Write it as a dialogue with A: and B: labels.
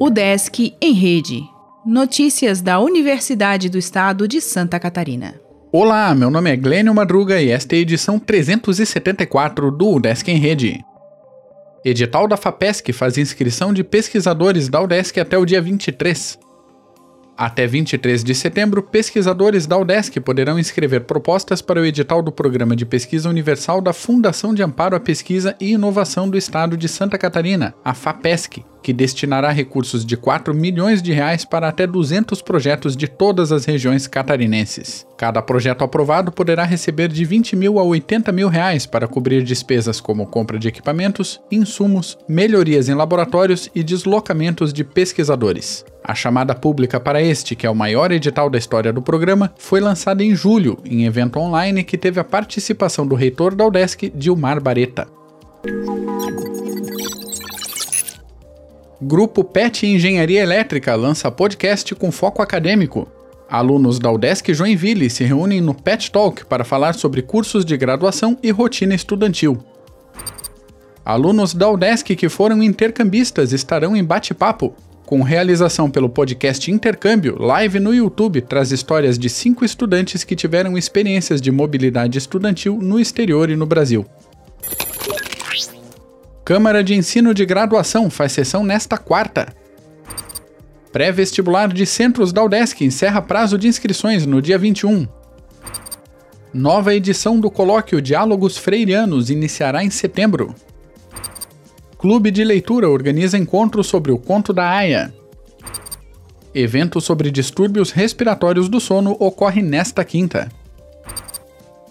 A: O Desk em Rede. Notícias da Universidade do Estado de Santa Catarina.
B: Olá, meu nome é Glênio Madruga e esta é a edição 374 do Desk em Rede. Edital da FAPESC faz inscrição de pesquisadores da UDESC até o dia 23. Até 23 de setembro, pesquisadores da UDESC poderão inscrever propostas para o edital do Programa de Pesquisa Universal da Fundação de Amparo à Pesquisa e Inovação do Estado de Santa Catarina, a FAPESC, que destinará recursos de 4 milhões de reais para até 200 projetos de todas as regiões catarinenses. Cada projeto aprovado poderá receber de 20 mil a 80 mil reais para cobrir despesas como compra de equipamentos, insumos, melhorias em laboratórios e deslocamentos de pesquisadores. A chamada pública para este, que é o maior edital da história do programa, foi lançada em julho, em evento online que teve a participação do reitor da UDESC, Dilmar Bareta. Grupo PET Engenharia Elétrica lança podcast com foco acadêmico. Alunos da UDESC Joinville se reúnem no PET Talk para falar sobre cursos de graduação e rotina estudantil. Alunos da UDESC que foram intercambistas estarão em bate-papo. Com realização pelo podcast Intercâmbio, live no YouTube traz histórias de cinco estudantes que tiveram experiências de mobilidade estudantil no exterior e no Brasil. Câmara de Ensino de Graduação faz sessão nesta quarta. Pré-vestibular de Centros da UDESC encerra prazo de inscrições no dia 21. Nova edição do colóquio Diálogos Freirianos iniciará em setembro. Clube de Leitura organiza encontro sobre o Conto da Aia. Evento sobre distúrbios respiratórios do sono ocorre nesta quinta.